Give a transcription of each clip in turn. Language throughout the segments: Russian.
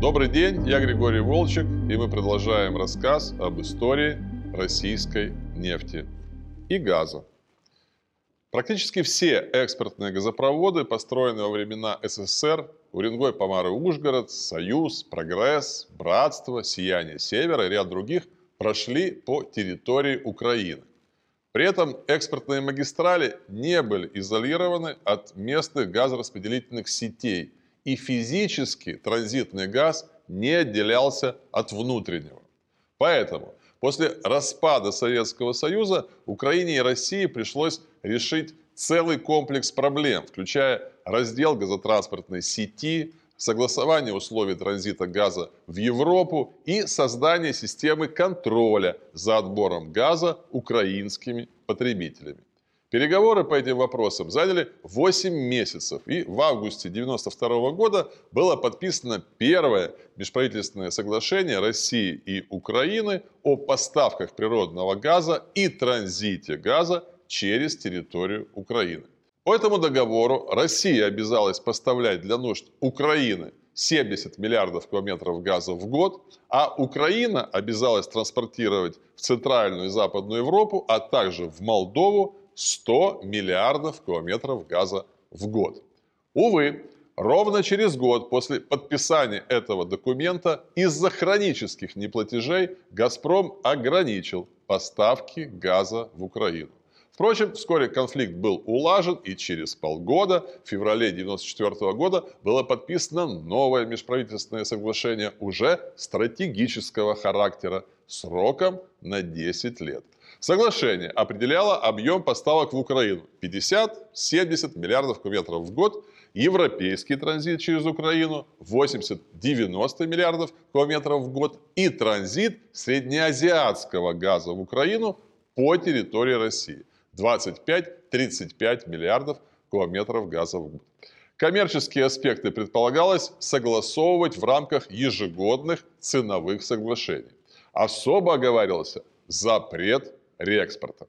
Добрый день, я Григорий Волчек, и мы продолжаем рассказ об истории российской нефти и газа. Практически все экспортные газопроводы, построенные во времена СССР, Уренгой, Помар и Ужгород, Союз, Прогресс, Братство, Сияние Севера и ряд других, прошли по территории Украины. При этом экспортные магистрали не были изолированы от местных газораспределительных сетей, и физически транзитный газ не отделялся от внутреннего. Поэтому после распада Советского Союза Украине и России пришлось решить целый комплекс проблем, включая раздел газотранспортной сети, согласование условий транзита газа в Европу и создание системы контроля за отбором газа украинскими потребителями. Переговоры по этим вопросам заняли 8 месяцев, и в августе 1992 года было подписано первое межправительственное соглашение России и Украины о поставках природного газа и транзите газа через территорию Украины. По этому договору Россия обязалась поставлять для нужд Украины 70 миллиардов километров газа в год, а Украина обязалась транспортировать в Центральную и Западную Европу, а также в Молдову 100 миллиардов километров газа в год. Увы, ровно через год после подписания этого документа из-за хронических неплатежей «Газпром» ограничил поставки газа в Украину. Впрочем, вскоре конфликт был улажен, и через полгода, в феврале 1994 года, было подписано новое межправительственное соглашение уже стратегического характера сроком на 10 лет. Соглашение определяло объем поставок в Украину 50-70 миллиардов кубометров в год, европейский транзит через Украину 80-90 миллиардов кубометров в год и транзит среднеазиатского газа в Украину по территории России 25-35 миллиардов кубометров газа в год. Коммерческие аспекты предполагалось согласовывать в рамках ежегодных ценовых соглашений. Особо оговаривался запрет реэкспорта.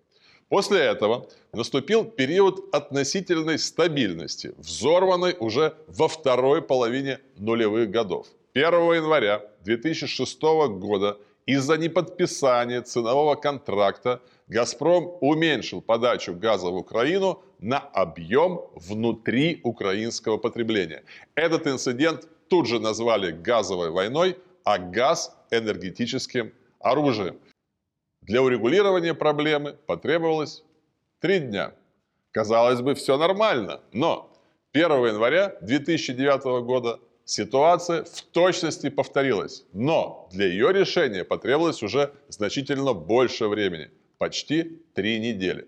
После этого наступил период относительной стабильности, взорванный уже во второй половине нулевых годов. 1 января 2006 года из-за неподписания ценового контракта «Газпром» уменьшил подачу газа в Украину на объем внутри украинского потребления. Этот инцидент тут же назвали газовой войной, а газ – энергетическим оружием. Для урегулирования проблемы потребовалось три дня. Казалось бы, все нормально, но 1 января 2009 года Ситуация в точности повторилась, но для ее решения потребовалось уже значительно больше времени, почти три недели.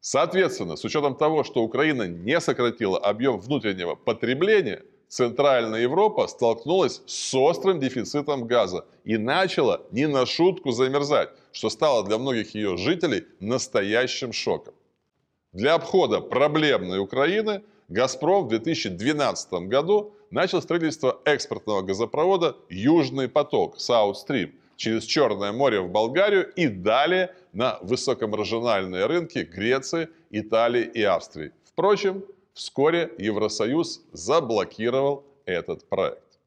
Соответственно, с учетом того, что Украина не сократила объем внутреннего потребления, Центральная Европа столкнулась с острым дефицитом газа и начала не на шутку замерзать, что стало для многих ее жителей настоящим шоком. Для обхода проблемной Украины «Газпром» в 2012 году начал строительство экспортного газопровода «Южный поток» South Stream через Черное море в Болгарию и далее на высокомаржинальные рынки Греции, Италии и Австрии. Впрочем, вскоре Евросоюз заблокировал этот проект.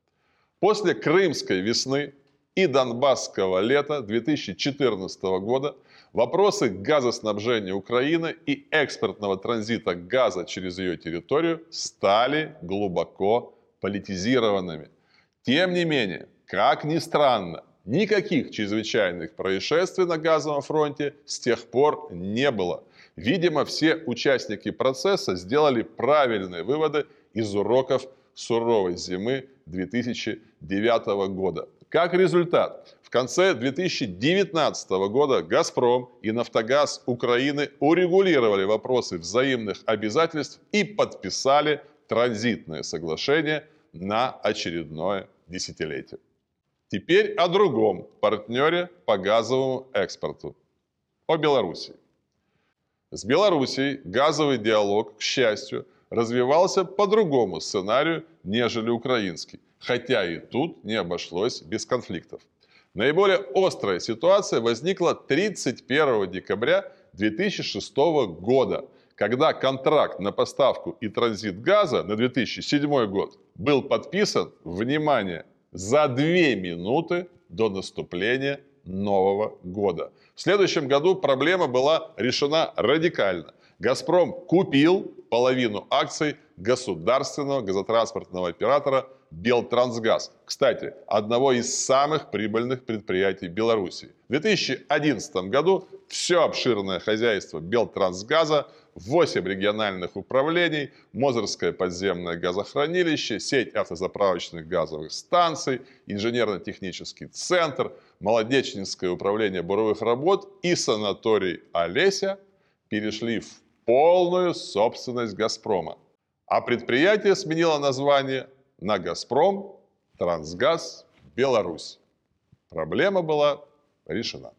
После Крымской весны и Донбасского лета 2014 года вопросы газоснабжения Украины и экспортного транзита газа через ее территорию стали глубоко политизированными. Тем не менее, как ни странно, никаких чрезвычайных происшествий на газовом фронте с тех пор не было. Видимо, все участники процесса сделали правильные выводы из уроков суровой зимы 2009 года. Как результат, в конце 2019 года «Газпром» и «Нафтогаз» Украины урегулировали вопросы взаимных обязательств и подписали транзитное соглашение на очередное десятилетие. Теперь о другом партнере по газовому экспорту – о Беларуси. С Белоруссией газовый диалог, к счастью, развивался по другому сценарию, нежели украинский, хотя и тут не обошлось без конфликтов. Наиболее острая ситуация возникла 31 декабря 2006 года, когда контракт на поставку и транзит газа на 2007 год был подписан, внимание, за две минуты до наступления Нового года. В следующем году проблема была решена радикально. «Газпром» купил половину акций государственного газотранспортного оператора «Белтрансгаз». Кстати, одного из самых прибыльных предприятий Беларуси. В 2011 году все обширное хозяйство «Белтрансгаза» 8 региональных управлений, Мозырское подземное газохранилище, сеть автозаправочных газовых станций, инженерно-технический центр, Молодечнинское управление буровых работ и санаторий Олеся перешли в полную собственность «Газпрома». А предприятие сменило название на «Газпром Трансгаз Беларусь». Проблема была решена.